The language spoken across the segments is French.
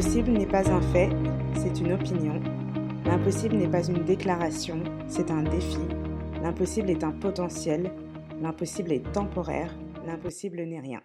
L'impossible n'est pas un fait, c'est une opinion. L'impossible n'est pas une déclaration, c'est un défi. L'impossible est un potentiel. L'impossible est temporaire. L'impossible n'est rien.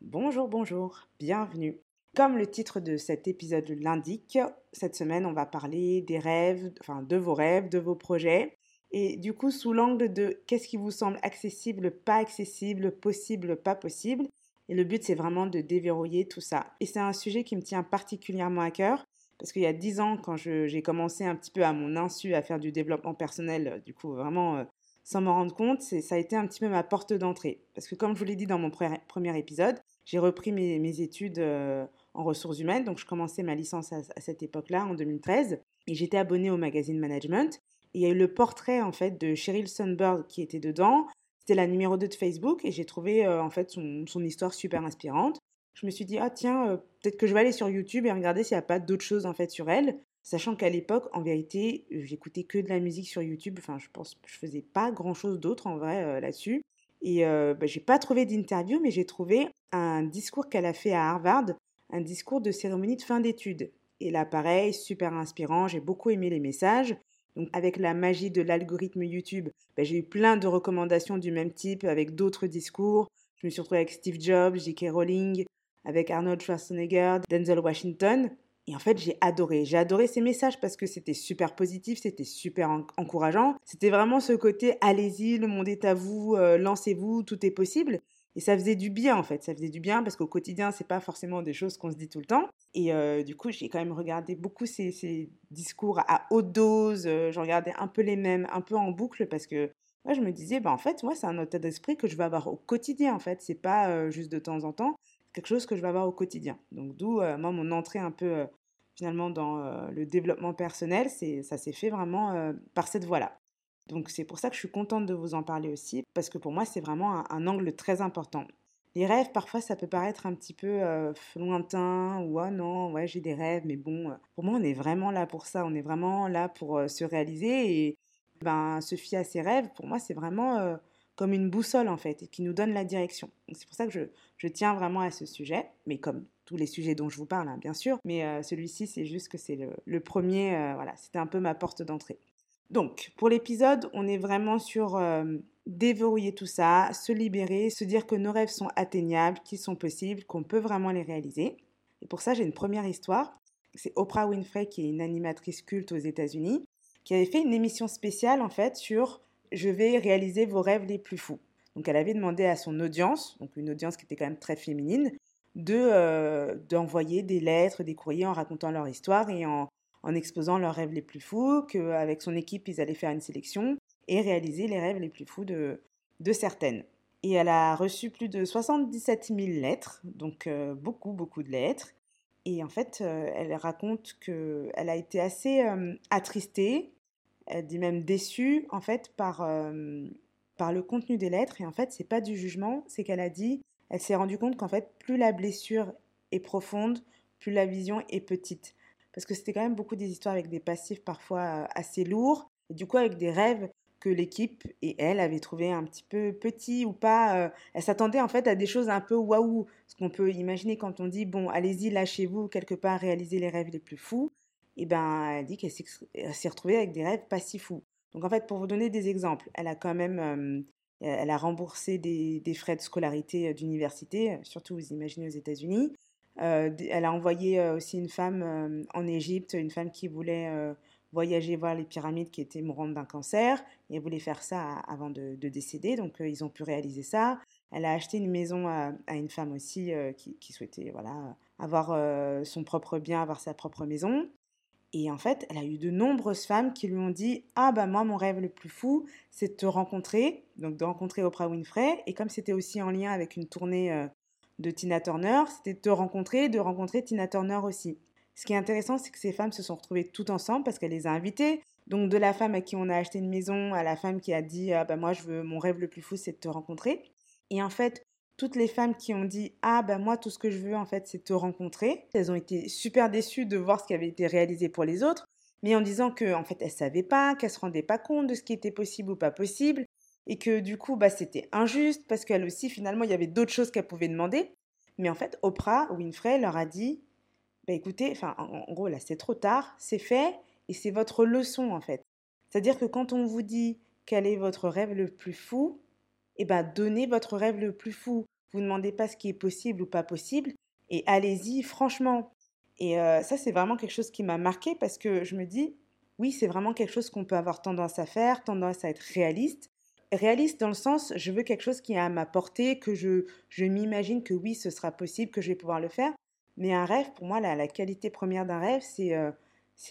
Bonjour, bonjour, bienvenue. Comme le titre de cet épisode l'indique, cette semaine on va parler des rêves, enfin de vos rêves, de vos projets. Et du coup, sous l'angle de qu'est-ce qui vous semble accessible, pas accessible, possible, pas possible, et le but, c'est vraiment de déverrouiller tout ça. Et c'est un sujet qui me tient particulièrement à cœur, parce qu'il y a dix ans, quand j'ai commencé un petit peu à mon insu à faire du développement personnel, euh, du coup, vraiment euh, sans m'en rendre compte, ça a été un petit peu ma porte d'entrée. Parce que comme je vous l'ai dit dans mon premier épisode, j'ai repris mes, études euh, en ressources humaines, donc je commençais ma licence à, cette époque-là, en 2013, et j'étais abonnée au magazine Management. Et il y a eu le portrait en fait de Sheryl Sandberg qui était dedans, c'était la numéro 2 de Facebook et j'ai trouvé euh, en fait son, histoire super inspirante. Je me suis dit, ah tiens, euh, peut-être que je vais aller sur YouTube et regarder s'il n'y a pas d'autres choses en fait sur elle. Sachant qu'à l'époque, en vérité, euh, j'écoutais que de la musique sur YouTube. Enfin, je pense je faisais pas grand-chose d'autre en vrai là-dessus. Et bah, j'ai pas trouvé d'interview, mais j'ai trouvé un discours qu'elle a fait à Harvard, un discours de cérémonie de fin d'études. Et là, pareil, super inspirant, j'ai beaucoup aimé les messages. Donc avec la magie de l'algorithme YouTube, ben, j'ai eu plein de recommandations du même type avec d'autres discours. Je me suis retrouvée avec Steve Jobs, J.K. Rowling, avec Arnold Schwarzenegger, Denzel Washington. Et en fait, j'ai adoré. J'ai adoré ces messages parce que c'était super positif, c'était super encourageant. C'était vraiment ce côté allez-y, le monde est à vous, euh, lancez-vous, tout est possible. Et ça faisait du bien en fait, ça faisait du bien parce qu'au quotidien, c'est pas forcément des choses qu'on se dit tout le temps. Et euh, du coup, j'ai quand même regardé beaucoup ces, discours à haute dose. Euh, je regardais un peu les mêmes, un peu en boucle parce que moi, je me disais, bah, en fait, moi, c'est un état d'esprit que je vais avoir au quotidien en fait. C'est pas euh, juste de temps en temps, quelque chose que je vais avoir au quotidien. Donc, d'où moi, mon entrée un peu finalement dans le développement personnel, ça s'est fait vraiment par cette voie-là. Donc c'est pour ça que je suis contente de vous en parler aussi, parce que pour moi c'est vraiment un, angle très important. Les rêves, parfois, ça peut paraître un petit peu euh, lointain, ou ah non, ouais, j'ai des rêves, mais bon, euh, pour moi, on est vraiment là pour ça, on est vraiment là pour euh, se réaliser et ben, se fier à ses rêves, pour moi, c'est vraiment comme une boussole en fait, et qui nous donne la direction. C'est pour ça que je, je, tiens vraiment à ce sujet, mais comme tous les sujets dont je vous parle, hein, bien sûr, mais celui-ci, c'est juste que c'est le, le, premier, voilà, c'était un peu ma porte d'entrée. Donc, pour l'épisode, on est vraiment sur déverrouiller tout ça, se libérer, se dire que nos rêves sont atteignables, qu'ils sont possibles, qu'on peut vraiment les réaliser. Et pour ça, j'ai une première histoire. C'est Oprah Winfrey, qui est une animatrice culte aux États-Unis, qui avait fait une émission spéciale en fait sur Je vais réaliser vos rêves les plus fous. Donc, elle avait demandé à son audience, donc une audience qui était quand même très féminine, de euh, d'envoyer des lettres, des courriers en racontant leur histoire et en en exposant leurs rêves les plus fous, qu'avec son équipe, ils allaient faire une sélection et réaliser les rêves les plus fous de, de certaines. Et elle a reçu plus de 77 000 lettres, donc euh, beaucoup, beaucoup de lettres. Et en fait, euh, elle raconte qu'elle a été assez euh, attristée, elle dit même déçue, en fait, par, par le contenu des lettres. Et en fait, c'est pas du jugement, c'est qu'elle a dit, elle s'est rendue compte qu'en fait, plus la blessure est profonde, plus la vision est petite parce que c'était quand même beaucoup des histoires avec des passifs parfois assez lourds, et du coup avec des rêves que l'équipe et elle avaient trouvé un petit peu petits ou pas. Euh, elle s'attendait en fait à des choses un peu waouh, ce qu'on peut imaginer quand on dit bon, allez-y, lâchez-vous quelque part, réalisez les rêves les plus fous. Et ben, elle dit qu'elle s'est retrouvée avec des rêves pas si fous. Donc en fait, pour vous donner des exemples, elle a quand même, euh, elle a remboursé des, frais de scolarité d'université, surtout vous imaginez aux États-Unis. Euh, elle a envoyé euh, aussi une femme euh, en Égypte, une femme qui voulait voyager voir les pyramides qui étaient mourantes d'un cancer et elle voulait faire ça avant de, décéder. Donc ils ont pu réaliser ça. Elle a acheté une maison à, une femme aussi qui, souhaitait voilà, avoir son propre bien, avoir sa propre maison. Et en fait, elle a eu de nombreuses femmes qui lui ont dit Ah, bah moi, mon rêve le plus fou, c'est de te rencontrer, donc de rencontrer Oprah Winfrey. Et comme c'était aussi en lien avec une tournée de Tina Turner, c'était de te rencontrer, de rencontrer Tina Turner aussi. Ce qui est intéressant, c'est que ces femmes se sont retrouvées toutes ensemble parce qu'elle les a invitées. Donc de la femme à qui on a acheté une maison à la femme qui a dit ah bah moi je veux mon rêve le plus fou c'est de te rencontrer. Et en fait toutes les femmes qui ont dit ah bah moi tout ce que je veux en fait c'est te rencontrer, elles ont été super déçues de voir ce qui avait été réalisé pour les autres, mais en disant que en fait elles savaient pas, qu'elles se rendaient pas compte de ce qui était possible ou pas possible, et que du coup, bah, c'était injuste parce qu'elle aussi, finalement, il y avait d'autres choses qu'elle pouvait demander. Mais en fait, Oprah Winfrey leur a dit bah écoutez, en, gros là c'est trop tard, c'est fait et c'est votre leçon en fait. C'est-à-dire que quand on vous dit quel est votre rêve le plus fou, eh ben donnez votre rêve le plus fou. Vous ne demandez pas ce qui est possible ou pas possible et allez-y franchement. Et euh, ça c'est vraiment quelque chose qui m'a marqué parce que je me dis oui c'est vraiment quelque chose qu'on peut avoir tendance à faire, tendance à être réaliste. Réaliste dans le sens, je veux quelque chose qui est à ma portée, que je, je m'imagine que oui, ce sera possible, que je vais pouvoir le faire. Mais un rêve, pour moi, la, qualité première d'un rêve, c'est euh,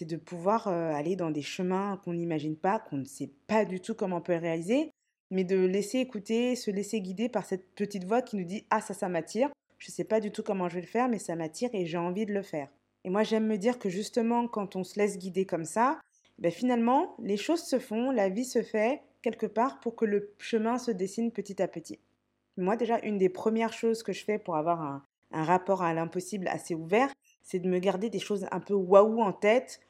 de pouvoir euh, aller dans des chemins qu'on n'imagine pas, qu'on ne sait pas du tout comment on peut réaliser, mais de laisser écouter, se laisser guider par cette petite voix qui nous dit Ah, ça, ça m'attire. Je ne sais pas du tout comment je vais le faire, mais ça m'attire et j'ai envie de le faire. Et moi, j'aime me dire que justement, quand on se laisse guider comme ça, ben finalement, les choses se font, la vie se fait quelque part pour que le chemin se dessine petit à petit. Moi, déjà, une des premières choses que je fais pour avoir un, un rapport à l'impossible assez ouvert, c'est de me garder des choses un peu waouh en tête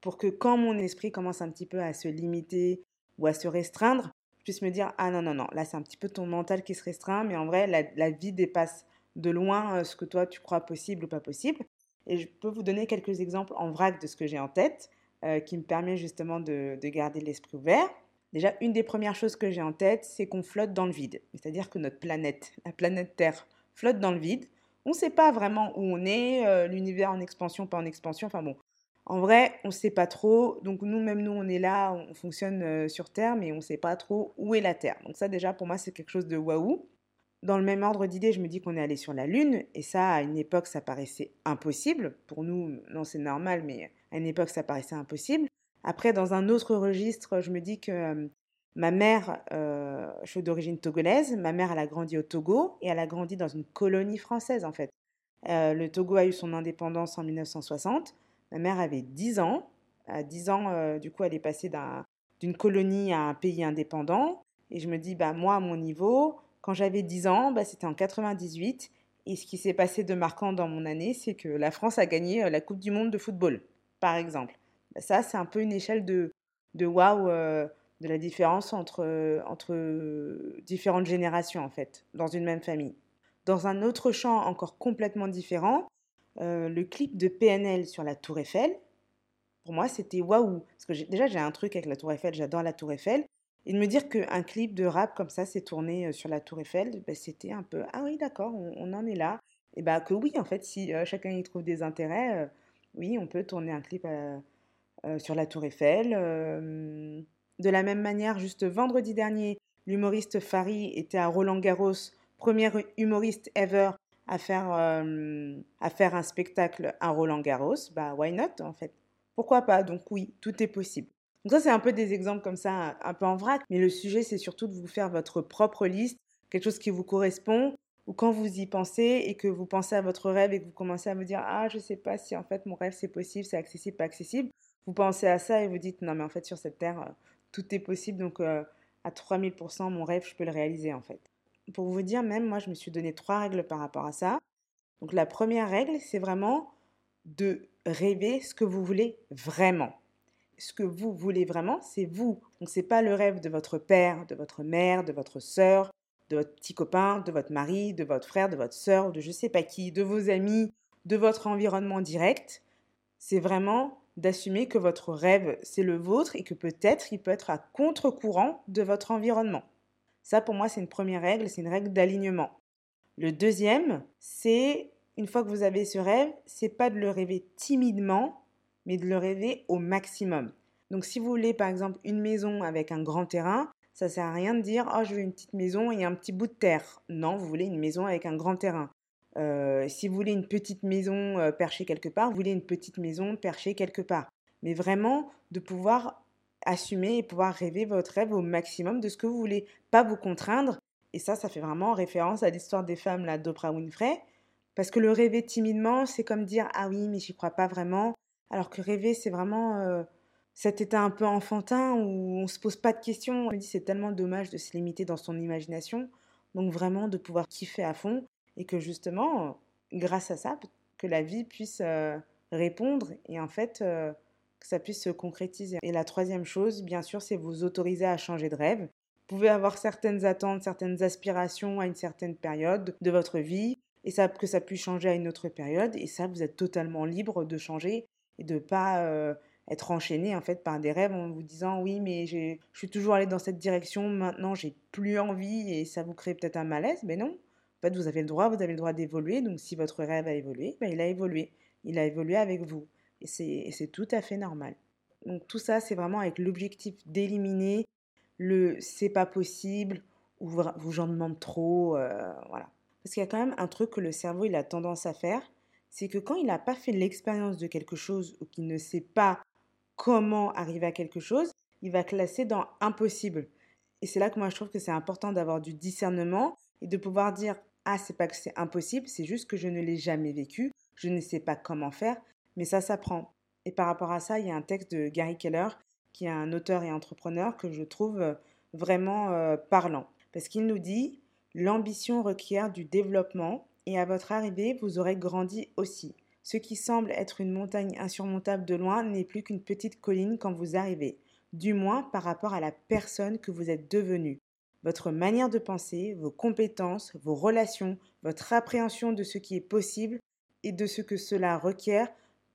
pour que quand mon esprit commence un petit peu à se limiter ou à se restreindre, je puisse me dire ah non non non là c'est un petit peu ton mental qui se restreint mais en vrai la, vie dépasse de loin euh, ce que toi tu crois possible ou pas possible et je peux vous donner quelques exemples en vrac de ce que j'ai en tête euh, qui me permet justement de, de garder l'esprit ouvert. Déjà, une des premières choses que j'ai en tête, c'est qu'on flotte dans le vide. C'est-à-dire que notre planète, la planète Terre, flotte dans le vide. On ne sait pas vraiment où on est, euh, l'univers en expansion, pas en expansion. Enfin bon, en vrai, on ne sait pas trop. Donc nous, même nous, on est là, on fonctionne euh, sur Terre, mais on ne sait pas trop où est la Terre. Donc ça, déjà, pour moi, c'est quelque chose de waouh. Dans le même ordre d'idée, je me dis qu'on est allé sur la Lune, et ça, à une époque, ça paraissait impossible. Pour nous, non, c'est normal, mais à une époque, ça paraissait impossible. Après, dans un autre registre, je me dis que euh, Ma mère, euh, je suis d'origine togolaise. Ma mère, elle a grandi au Togo et elle a grandi dans une colonie française, en fait. Euh, le Togo a eu son indépendance en 1960. Ma mère avait 10 ans. À 10 ans, euh, du coup, elle est passée d'une colonie à un pays indépendant. Et je me dis, bah, moi, à mon niveau, quand j'avais 10 ans, bah, c'était en 98. Et ce qui s'est passé de marquant dans mon année, c'est que la France a gagné la Coupe du Monde de football, par exemple. Bah, ça, c'est un peu une échelle de, de waouh de la différence entre, entre différentes générations, en fait, dans une même famille. Dans un autre champ encore complètement différent, euh, le clip de PNL sur la Tour Eiffel, pour moi, c'était waouh. Parce que déjà, j'ai un truc avec la Tour Eiffel, j'adore la Tour Eiffel. Et de me dire qu'un clip de rap comme ça s'est tourné euh, sur la Tour Eiffel, bah, c'était un peu Ah oui, d'accord, on, en est là. Et bah que oui, en fait, si euh, chacun y trouve des intérêts, oui, on peut tourner un clip sur la Tour Eiffel. De la même manière, juste vendredi dernier, l'humoriste Fari était à Roland Garros, premier humoriste ever à faire, euh, à faire un spectacle à Roland Garros. Bah, why not en fait? Pourquoi pas? Donc oui, tout est possible. Donc ça, c'est un peu des exemples comme ça, un peu en vrac, mais le sujet, c'est surtout de vous faire votre propre liste, quelque chose qui vous correspond, ou quand vous y pensez et que vous pensez à votre rêve et que vous commencez à vous dire ah je sais pas si en fait mon rêve c'est possible, c'est accessible, pas accessible, vous pensez à ça et vous dites non mais en fait sur cette terre tout est possible. Donc, euh, à 3000%, mon rêve, je peux le réaliser en fait. Pour vous dire, même moi, je me suis donné trois règles par rapport à ça. Donc, la première règle, c'est vraiment de rêver ce que vous voulez vraiment. Ce que vous voulez vraiment, c'est vous. Donc, c'est pas le rêve de votre père, de votre mère, de votre sœur, de votre petit copain, de votre mari, de votre frère, de votre sœur, de je sais pas qui, de vos amis, de votre environnement direct. C'est vraiment d'assumer que votre rêve, c'est le vôtre et que peut-être il peut être à contre-courant de votre environnement. Ça, pour moi, c'est une première règle, c'est une règle d'alignement. Le deuxième, c'est, une fois que vous avez ce rêve, c'est pas de le rêver timidement, mais de le rêver au maximum. Donc, si vous voulez, par exemple, une maison avec un grand terrain, ça sert à rien de dire, oh, je veux une petite maison et un petit bout de terre. Non, vous voulez une maison avec un grand terrain. Euh, si vous voulez une petite maison euh, perchée quelque part, vous voulez une petite maison perchée quelque part. Mais vraiment de pouvoir assumer et pouvoir rêver votre rêve au maximum de ce que vous voulez, pas vous contraindre. Et ça, ça fait vraiment référence à l'histoire des femmes là d'Oprah Winfrey, parce que le rêver timidement, c'est comme dire ah oui, mais j'y crois pas vraiment. Alors que rêver, c'est vraiment euh, cet état un peu enfantin où on se pose pas de questions. On dit c'est tellement dommage de se limiter dans son imagination. Donc vraiment de pouvoir kiffer à fond et que justement, grâce à ça, que la vie puisse euh, répondre et en fait euh, que ça puisse se concrétiser. Et la troisième chose, bien sûr, c'est vous autoriser à changer de rêve. Vous pouvez avoir certaines attentes, certaines aspirations à une certaine période de votre vie. et que ça puisse changer à une autre période. Et ça, vous êtes totalement libre de changer et de pas euh, être enchaîné en fait par des rêves en vous disant oui mais je suis toujours allé dans cette direction, maintenant j'ai plus envie et ça vous crée peut-être un malaise. Mais non, fait vous avez le droit, vous avez le droit d'évoluer. Donc si votre rêve a évolué, ben, il a évolué. Il a évolué avec vous. Et c'est tout à fait normal. Donc tout ça, c'est vraiment avec l'objectif d'éliminer le c'est pas possible ou vous j'en demande trop. Euh, voilà. Parce qu'il y a quand même un truc que le cerveau il a tendance à faire, c'est que quand il n'a pas fait l'expérience de quelque chose ou qu'il ne sait pas comment arriver à quelque chose, il va classer dans impossible. Et c'est là que moi je trouve que c'est important d'avoir du discernement et de pouvoir dire ah c'est pas que c'est impossible, c'est juste que je ne l'ai jamais vécu, je ne sais pas comment faire, mais ça s'apprend. Et par rapport à ça, il y a un texte de Gary Keller qui est un auteur et entrepreneur que je trouve euh, vraiment euh, parlant parce qu'il nous dit l'ambition requiert du développement et à votre arrivée, vous aurez grandi aussi. Ce qui semble être une montagne insurmontable de loin n'est plus qu'une petite colline quand vous arrivez, du moins par rapport à la personne que vous êtes devenue. Votre manière de penser, vos compétences, vos relations, votre appréhension de ce qui est possible et de ce que cela requiert,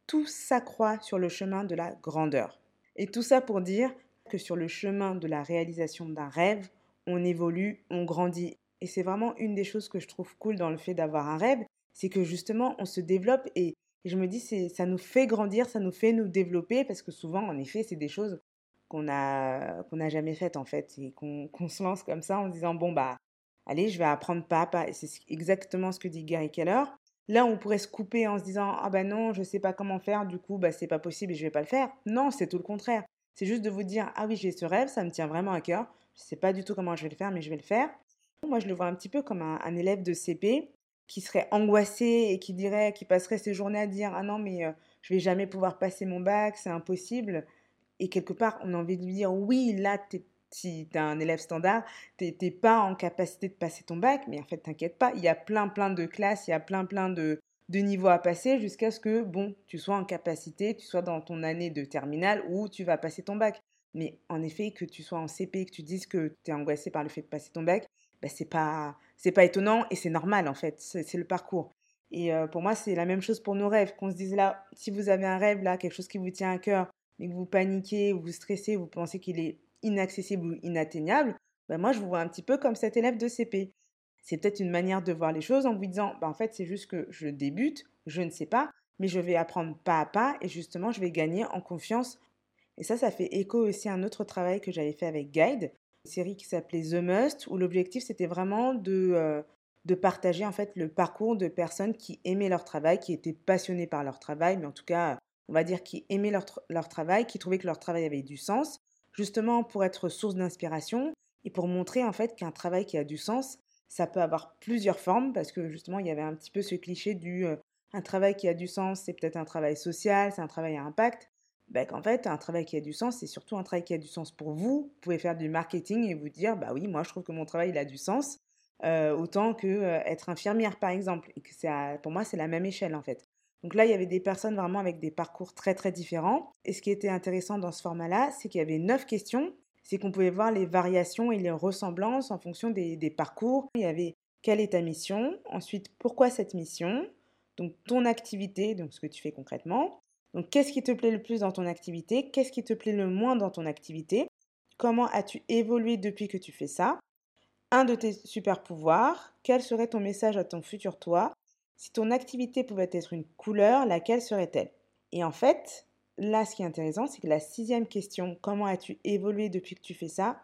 tout s'accroît sur le chemin de la grandeur. Et tout ça pour dire que sur le chemin de la réalisation d'un rêve, on évolue, on grandit. Et c'est vraiment une des choses que je trouve cool dans le fait d'avoir un rêve, c'est que justement on se développe et et je me dis, ça nous fait grandir, ça nous fait nous développer, parce que souvent, en effet, c'est des choses qu'on n'a jamais faites, en fait, et qu'on, se lance comme ça en disant, bon, bah, allez, je vais apprendre pas à pas. C'est exactement ce que dit Gary Keller. Là, on pourrait se couper en se disant, ah ben non, je sais pas comment faire, du coup, bah, c'est pas possible et je vais pas le faire. Non, c'est tout le contraire. C'est juste de vous dire, ah oui, j'ai ce rêve, ça me tient vraiment à cœur. Je sais pas du tout comment je vais le faire, mais je vais le faire. Moi, je le vois un petit peu comme un, un élève de CP qui serait angoissé et qui dirait, qui passerait ses journées à dire ah non mais euh, je vais jamais pouvoir passer mon bac, c'est impossible. Et quelque part, on a envie de lui dire oui, là, si tu es un élève standard, tu n'es pas en capacité de passer ton bac, mais en fait, t'inquiète pas, il y a plein plein de classes, il y a plein plein de, de niveaux à passer jusqu'à ce que, bon, tu sois en capacité, tu sois dans ton année de terminale où tu vas passer ton bac. Mais en effet, que tu sois en CP, que tu dises que tu es angoissé par le fait de passer ton bac, ben, c'est pas c'est pas étonnant et c'est normal en fait, c'est le parcours. Et euh, pour moi, c'est la même chose pour nos rêves. Qu'on se dise là, si vous avez un rêve là, quelque chose qui vous tient à cœur, que vous paniquez, ou vous stressez, vous pensez qu'il est inaccessible ou inatteignable, ben moi je vous vois un petit peu comme cet élève de CP. C'est peut-être une manière de voir les choses en vous disant, ben en fait c'est juste que je débute, je ne sais pas, mais je vais apprendre pas à pas et justement je vais gagner en confiance. Et ça, ça fait écho aussi à un autre travail que j'avais fait avec Guide, série qui s'appelait The Must, où l'objectif c'était vraiment de, euh, de partager en fait le parcours de personnes qui aimaient leur travail, qui étaient passionnées par leur travail, mais en tout cas, on va dire qui aimaient leur, leur travail, qui trouvaient que leur travail avait du sens, justement pour être source d'inspiration et pour montrer en fait qu'un travail qui a du sens, ça peut avoir plusieurs formes, parce que justement il y avait un petit peu ce cliché du euh, un travail qui a du sens, c'est peut-être un travail social, c'est un travail à impact. Ben, qu'en fait, un travail qui a du sens, c'est surtout un travail qui a du sens pour vous. Vous pouvez faire du marketing et vous dire, bah oui, moi je trouve que mon travail il a du sens, euh, autant que euh, être infirmière par exemple. Et que pour moi c'est la même échelle en fait. Donc là, il y avait des personnes vraiment avec des parcours très très différents. Et ce qui était intéressant dans ce format-là, c'est qu'il y avait neuf questions. C'est qu'on pouvait voir les variations et les ressemblances en fonction des, des parcours. Il y avait quelle est ta mission? Ensuite, pourquoi cette mission? Donc ton activité, donc ce que tu fais concrètement. Donc, qu'est-ce qui te plaît le plus dans ton activité? Qu'est-ce qui te plaît le moins dans ton activité? Comment as-tu évolué depuis que tu fais ça? Un de tes super pouvoirs Quel serait ton message à ton futur toi? Si ton activité pouvait être une couleur, laquelle serait-elle? Et en fait, là, ce qui est intéressant, c'est que la sixième question, comment as-tu évolué depuis que tu fais ça?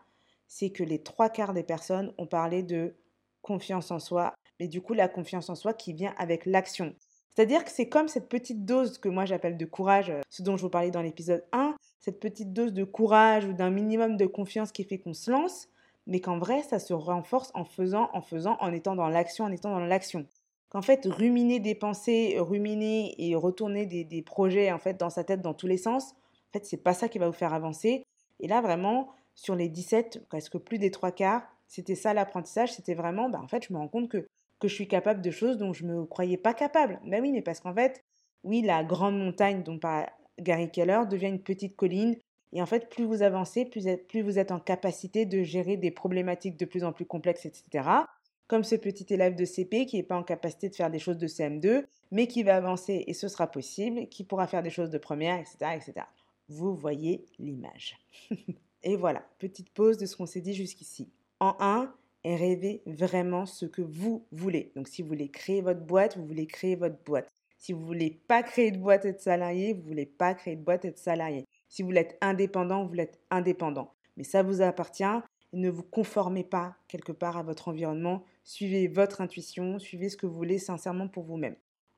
C'est que les trois quarts des personnes ont parlé de confiance en soi, mais du coup, la confiance en soi qui vient avec l'action. C'est-à-dire que c'est comme cette petite dose que moi j'appelle de courage, euh, ce dont je vous parlais dans l'épisode 1, cette petite dose de courage ou d'un minimum de confiance qui fait qu'on se lance, mais qu'en vrai ça se renforce en faisant, en faisant, en étant dans l'action, en étant dans l'action. Qu'en fait, ruminer des pensées, ruminer et retourner des, projets en fait dans sa tête dans tous les sens, en fait, c'est pas ça qui va vous faire avancer. Et là, vraiment, sur les 17, presque plus des trois quarts, c'était ça l'apprentissage, c'était vraiment, bah, en fait, je me rends compte que que je suis capable de choses dont je ne me croyais pas capable. Ben oui, mais parce qu'en fait, oui, la grande montagne dont parle Gary Keller devient une petite colline. Et en fait, plus vous avancez, plus, plus vous êtes en capacité de gérer des problématiques de plus en plus complexes, etc. comme ce petit élève de CP qui n'est pas en capacité de faire des choses de CM2, mais qui va avancer et ce sera possible, qui pourra faire des choses de première, etc. etc. Vous voyez l'image. et voilà, petite pause de ce qu'on s'est dit jusqu'ici. En 1, rêvez vraiment ce que vous voulez. Donc si vous voulez créer votre boîte, vous voulez créer votre boîte. Si vous voulez pas créer de boîte et salarié, vous voulez pas créer de boîte et salarié. Si vous être indépendant, vous être indépendant. Mais ça vous appartient. Ne vous conformez pas quelque part à votre environnement. Suivez votre intuition, suivez ce que vous voulez sincèrement pour vous-même.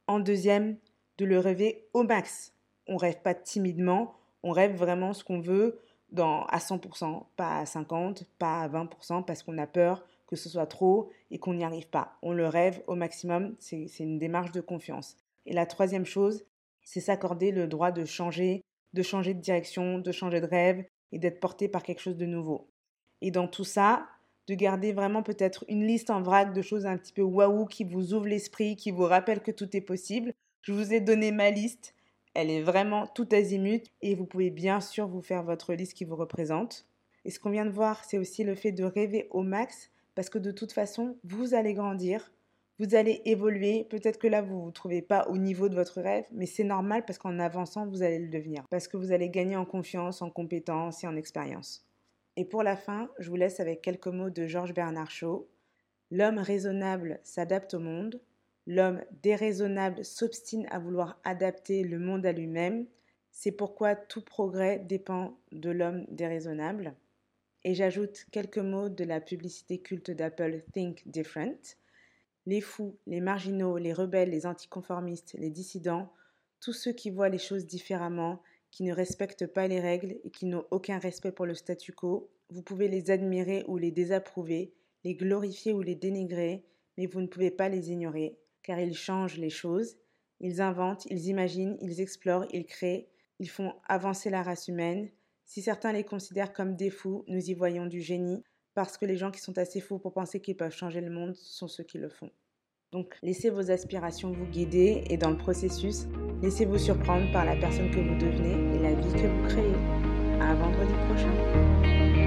En deuxième, de le rêver au max. On rêve pas timidement, on rêve vraiment ce qu'on veut dans, à 100%, pas à 50%, pas à 20%, parce qu'on a peur que ce soit trop et qu'on n'y arrive pas. On le rêve au maximum, c'est une démarche de confiance. Et la troisième chose, c'est s'accorder le droit de changer, de changer de direction, de changer de rêve et d'être porté par quelque chose de nouveau. Et dans tout ça, de garder vraiment peut-être une liste en vrac de choses un petit peu waouh qui vous ouvrent l'esprit, qui vous rappellent que tout est possible. Je vous ai donné ma liste. Elle est vraiment tout azimut et vous pouvez bien sûr vous faire votre liste qui vous représente. Et ce qu'on vient de voir, c'est aussi le fait de rêver au max parce que de toute façon, vous allez grandir, vous allez évoluer. Peut-être que là, vous ne vous trouvez pas au niveau de votre rêve, mais c'est normal parce qu'en avançant, vous allez le devenir. Parce que vous allez gagner en confiance, en compétence et en expérience. Et pour la fin, je vous laisse avec quelques mots de Georges Bernard Shaw. L'homme raisonnable s'adapte au monde. L'homme déraisonnable s'obstine à vouloir adapter le monde à lui-même. C'est pourquoi tout progrès dépend de l'homme déraisonnable. Et j'ajoute quelques mots de la publicité culte d'Apple Think Different. Les fous, les marginaux, les rebelles, les anticonformistes, les dissidents, tous ceux qui voient les choses différemment, qui ne respectent pas les règles et qui n'ont aucun respect pour le statu quo, vous pouvez les admirer ou les désapprouver, les glorifier ou les dénigrer, mais vous ne pouvez pas les ignorer, car ils changent les choses, ils inventent, ils imaginent, ils explorent, ils créent, ils font avancer la race humaine. Si certains les considèrent comme des fous, nous y voyons du génie, parce que les gens qui sont assez fous pour penser qu'ils peuvent changer le monde sont ceux qui le font. Donc laissez vos aspirations vous guider et dans le processus, laissez-vous surprendre par la personne que vous devenez et la vie que vous créez. À vendredi prochain.